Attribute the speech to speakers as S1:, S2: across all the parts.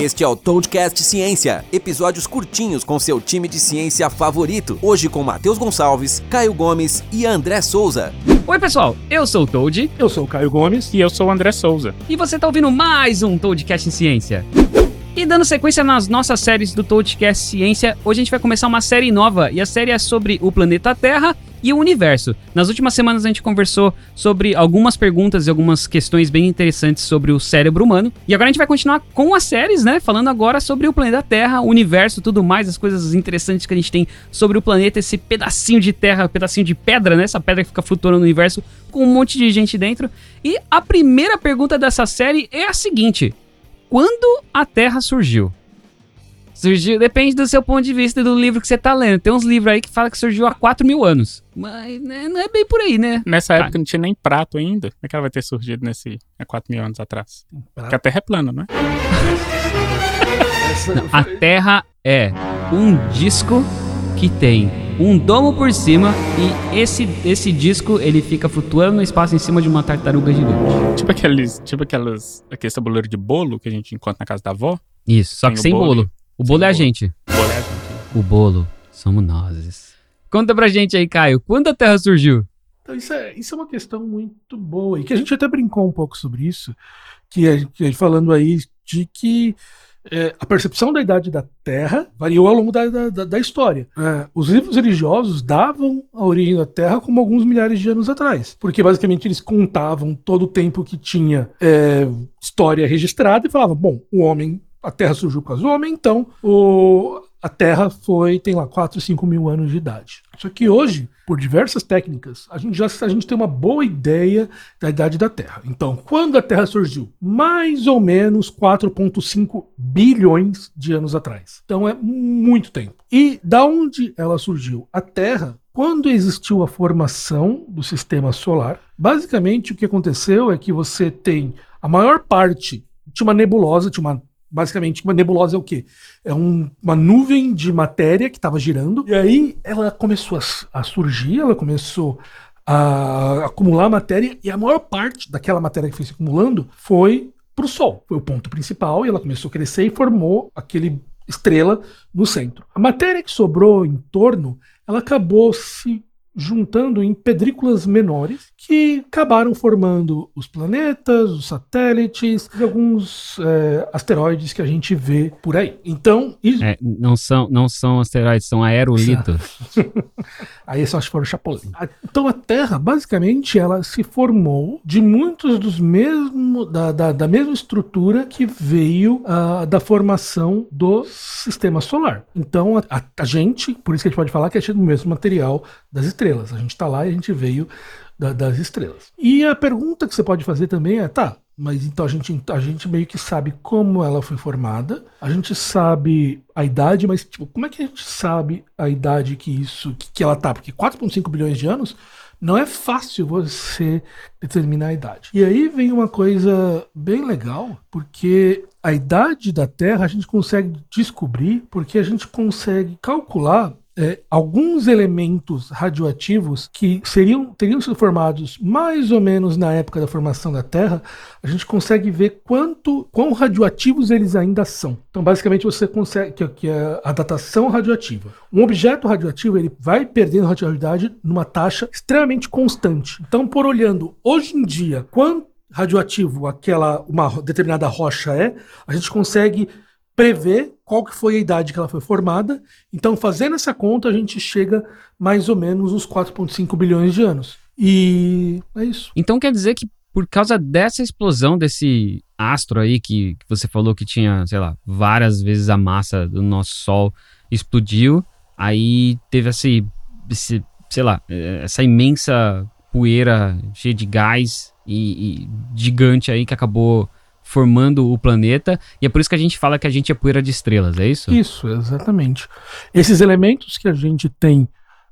S1: Este é o Toadcast Ciência, episódios curtinhos com seu time de ciência favorito. Hoje com Matheus Gonçalves, Caio Gomes e André Souza.
S2: Oi, pessoal, eu sou o Toad.
S3: Eu sou o Caio Gomes.
S4: E eu sou o André Souza.
S2: E você está ouvindo mais um Toadcast em Ciência. E dando sequência nas nossas séries do Toadcast Ciência, hoje a gente vai começar uma série nova e a série é sobre o planeta Terra e o universo. Nas últimas semanas a gente conversou sobre algumas perguntas e algumas questões bem interessantes sobre o cérebro humano. E agora a gente vai continuar com as séries, né? Falando agora sobre o planeta Terra, o universo, tudo mais, as coisas interessantes que a gente tem sobre o planeta, esse pedacinho de terra, pedacinho de pedra, né? Essa pedra que fica flutuando no universo com um monte de gente dentro. E a primeira pergunta dessa série é a seguinte: quando a Terra surgiu? Surgiu, depende do seu ponto de vista do livro que você tá lendo. Tem uns livros aí que fala que surgiu há 4 mil anos. Mas né, não é bem por aí, né?
S4: Nessa tá. época não tinha nem prato ainda. Como é que ela vai ter surgido nesse, há 4 mil anos atrás? Porque a Terra é plana, não é?
S2: não, a Terra é um disco que tem um domo por cima e esse, esse disco ele fica flutuando no espaço em cima de uma tartaruga gigante.
S4: Tipo aqueles, tipo aquelas, aquele tabuleiro de bolo que a gente encontra na casa da avó.
S2: Isso, só tem que sem bolo. bolo. O bolo é a gente.
S4: O bolo é a gente.
S2: O bolo somos nós. Conta pra gente aí, Caio, quando a Terra surgiu?
S3: Então, isso é, isso é uma questão muito boa e que a gente até brincou um pouco sobre isso, que a gente falando aí de que é, a percepção da idade da Terra variou ao longo da, da, da história. É, os livros religiosos davam a origem da Terra como alguns milhares de anos atrás, porque basicamente eles contavam todo o tempo que tinha é, história registrada e falavam: bom, o homem, a Terra surgiu por causa do homem, então o, a Terra foi, tem lá 4, 5 mil anos de idade. Só que hoje, por diversas técnicas, a gente já a gente tem uma boa ideia da idade da Terra. Então, quando a Terra surgiu? Mais ou menos 4,5 bilhões de anos atrás. Então é muito tempo. E da onde ela surgiu? A Terra, quando existiu a formação do sistema solar, basicamente o que aconteceu é que você tem a maior parte de uma nebulosa, de uma Basicamente, uma nebulosa é o quê? É um, uma nuvem de matéria que estava girando, e aí ela começou a, a surgir, ela começou a acumular matéria, e a maior parte daquela matéria que foi se acumulando foi para o Sol. Foi o ponto principal, e ela começou a crescer e formou aquele estrela no centro. A matéria que sobrou em torno, ela acabou se juntando em pedrículas menores que acabaram formando os planetas, os satélites e alguns é, asteroides que a gente vê por aí. Então,
S2: isso... é, não são não são asteroides, são aerolitos.
S3: aí só se for o Chapolin. Então a Terra, basicamente, ela se formou de muitos dos mesmos da, da, da mesma estrutura que veio uh, da formação do sistema solar. Então a, a, a gente, por isso que a gente pode falar que é do mesmo material das estrelas. A gente está lá e a gente veio da, das estrelas. E a pergunta que você pode fazer também é, tá, mas então a gente, a gente meio que sabe como ela foi formada, a gente sabe a idade, mas tipo, como é que a gente sabe a idade que isso, que, que ela tá? Porque 4,5 bilhões de anos não é fácil você determinar a idade. E aí vem uma coisa bem legal, porque a idade da Terra a gente consegue descobrir porque a gente consegue calcular é, alguns elementos radioativos que seriam, teriam sido formados mais ou menos na época da formação da Terra, a gente consegue ver quanto quão radioativos eles ainda são. Então, basicamente, você consegue que, que é a datação radioativa. Um objeto radioativo ele vai perdendo radioatividade numa taxa extremamente constante. Então, por olhando hoje em dia quanto radioativo aquela uma determinada rocha é, a gente consegue prever qual que foi a idade que ela foi formada. Então, fazendo essa conta, a gente chega mais ou menos uns 4,5 bilhões de anos. E é isso.
S2: Então quer dizer que por causa dessa explosão desse astro aí que, que você falou que tinha, sei lá, várias vezes a massa do nosso Sol explodiu, aí teve esse, esse sei lá, eh, essa imensa poeira cheia de gás e, e gigante aí que acabou formando o planeta, e é por isso que a gente fala que a gente é poeira de estrelas, é isso?
S3: Isso, exatamente. Esses elementos que a gente tem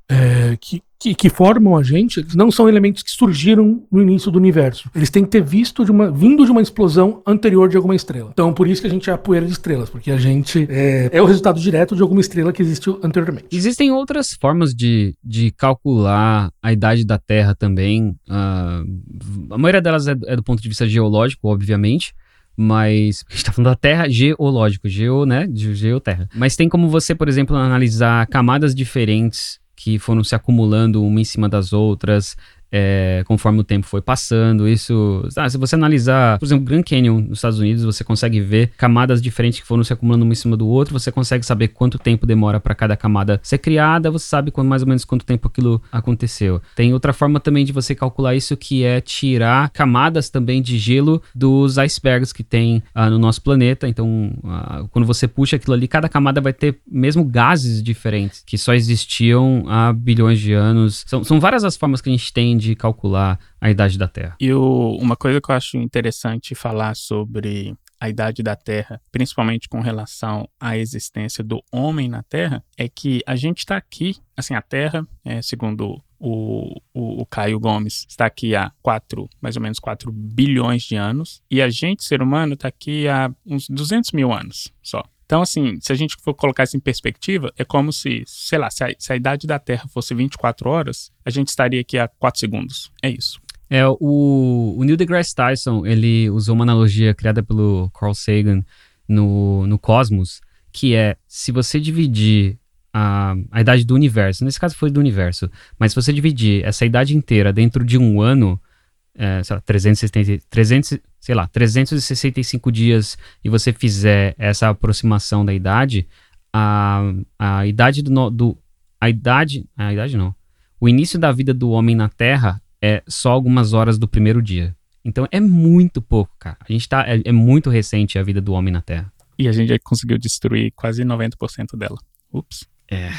S3: é, que, que, que, formam a gente, eles não são elementos que surgiram no início do universo. Eles têm que ter visto de uma, vindo de uma explosão anterior de alguma estrela. Então, por isso que a gente é a poeira de estrelas, porque a gente é, é o resultado direto de alguma estrela que existiu anteriormente.
S2: Existem outras formas de, de calcular a idade da Terra também. Uh, a maioria delas é, é do ponto de vista geológico, obviamente. Mas a gente tá falando da Terra geológico, geo, né? Geoterra. Mas tem como você, por exemplo, analisar camadas diferentes que foram se acumulando uma em cima das outras, é, conforme o tempo foi passando. Isso, ah, se você analisar, por exemplo, Grand Canyon nos Estados Unidos, você consegue ver camadas diferentes que foram se acumulando uma em cima do outro. Você consegue saber quanto tempo demora para cada camada ser criada. Você sabe quando, mais ou menos quanto tempo aquilo aconteceu. Tem outra forma também de você calcular isso que é tirar camadas também de gelo dos icebergs que tem ah, no nosso planeta. Então, ah, quando você puxa aquilo ali, cada camada vai ter mesmo gases diferentes que só existiam há bilhões de anos. São, são várias as formas que a gente tem de calcular a idade da Terra.
S4: E o, uma coisa que eu acho interessante falar sobre a idade da Terra, principalmente com relação à existência do homem na Terra, é que a gente está aqui, assim, a Terra, é, segundo o, o, o, Caio Gomes, está aqui há quatro, mais ou menos 4 bilhões de anos, e a gente, ser humano, está aqui há uns 200 mil anos só. Então, assim, se a gente for colocar isso em perspectiva, é como se, sei lá, se a, se a idade da Terra fosse 24 horas, a gente estaria aqui a 4 segundos. É isso.
S2: É, o, o Neil deGrasse Tyson, ele usou uma analogia criada pelo Carl Sagan no, no Cosmos, que é, se você dividir a, a idade do universo, nesse caso foi do universo, mas se você dividir essa idade inteira dentro de um ano, é, sei lá, 370, 300, sei lá, 365 dias e você fizer essa aproximação da idade, a, a idade do, do a idade, a idade não. O início da vida do homem na Terra é só algumas horas do primeiro dia. Então é muito pouco, cara. A gente tá é, é muito recente a vida do homem na Terra.
S4: E a gente já conseguiu destruir quase 90% dela. Ups.
S2: É.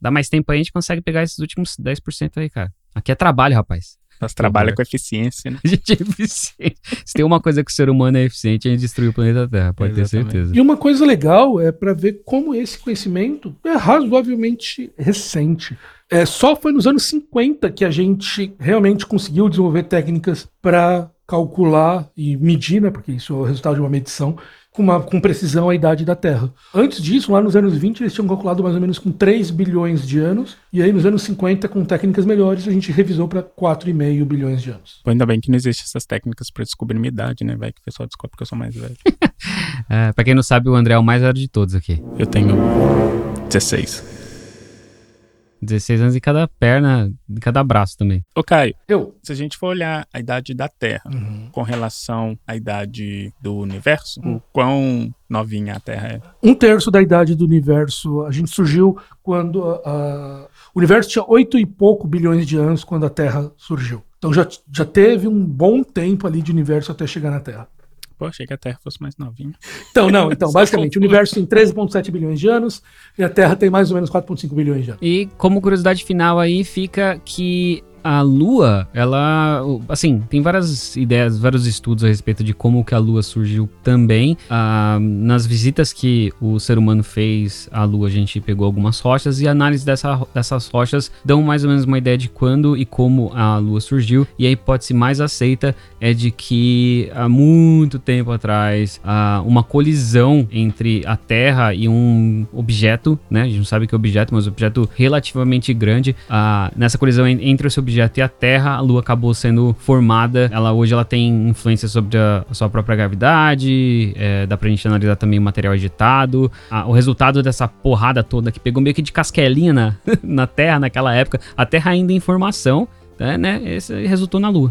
S2: Dá mais tempo aí, a gente consegue pegar esses últimos 10% aí, cara. Aqui é trabalho, rapaz.
S4: Nós trabalha com eficiência, né?
S2: A gente é eficiente. Se tem uma coisa que o ser humano é eficiente, a gente destruir o planeta Terra, pode Exatamente. ter certeza.
S3: E uma coisa legal é para ver como esse conhecimento é razoavelmente recente. É, só foi nos anos 50 que a gente realmente conseguiu desenvolver técnicas para calcular e medir, né, porque isso é o resultado de uma medição, com, uma, com precisão a idade da Terra. Antes disso, lá nos anos 20, eles tinham calculado mais ou menos com 3 bilhões de anos, e aí nos anos 50, com técnicas melhores, a gente revisou para 4,5 bilhões de anos.
S4: Pô, ainda bem que não existem essas técnicas para descobrir minha idade, né? Vai que o pessoal descobre que eu sou mais velho.
S2: é, pra quem não sabe, o André é o mais velho de todos aqui.
S4: Eu tenho 16.
S2: 16 anos em cada perna, em cada braço também.
S4: Ô, Caio, eu, se a gente for olhar a idade da Terra uhum. com relação à idade do universo, uhum. o quão novinha a Terra é?
S3: Um terço da idade do universo. A gente surgiu quando o universo tinha oito e pouco bilhões de anos quando a Terra surgiu. Então já, já teve um bom tempo ali de universo até chegar na Terra.
S4: Pô, achei que a Terra fosse mais novinha.
S3: Então, não, então, basicamente, o universo tem 13,7 bilhões de anos e a Terra tem mais ou menos 4,5 bilhões de anos.
S2: E como curiosidade final aí fica que a Lua, ela, assim, tem várias ideias, vários estudos a respeito de como que a Lua surgiu também. Ah, nas visitas que o ser humano fez à Lua, a gente pegou algumas rochas e a análise dessa, dessas rochas dão mais ou menos uma ideia de quando e como a Lua surgiu. E a hipótese mais aceita é de que há muito tempo atrás, ah, uma colisão entre a Terra e um objeto, né? A gente não sabe que é objeto, mas um objeto relativamente grande. Ah, nessa colisão entre esse objeto objeto e a Terra, a Lua acabou sendo formada. Ela hoje ela tem influência sobre a, a sua própria gravidade. É, dá pra gente analisar também o material editado. o resultado dessa porrada toda que pegou meio que de casquelinha na, na Terra naquela época. A Terra ainda em formação, né? né esse resultou na Lua.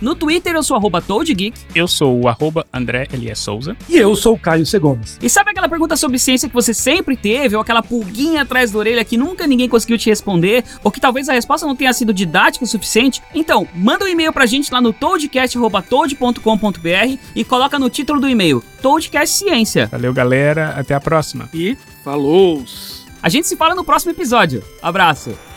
S2: No Twitter eu sou arroba ToadGeek.
S4: Eu sou o arroba André Elias Souza.
S3: E eu sou o Caio C. Gomes.
S2: E sabe aquela pergunta sobre ciência que você sempre teve, ou aquela pulguinha atrás da orelha que nunca ninguém conseguiu te responder, ou que talvez a resposta não tenha sido didática o suficiente? Então, manda um e-mail pra gente lá no toadcast.toad.com.br e coloca no título do e-mail Toadcast Ciência.
S4: Valeu, galera. Até a próxima.
S3: E falou!
S2: A gente se fala no próximo episódio. Abraço!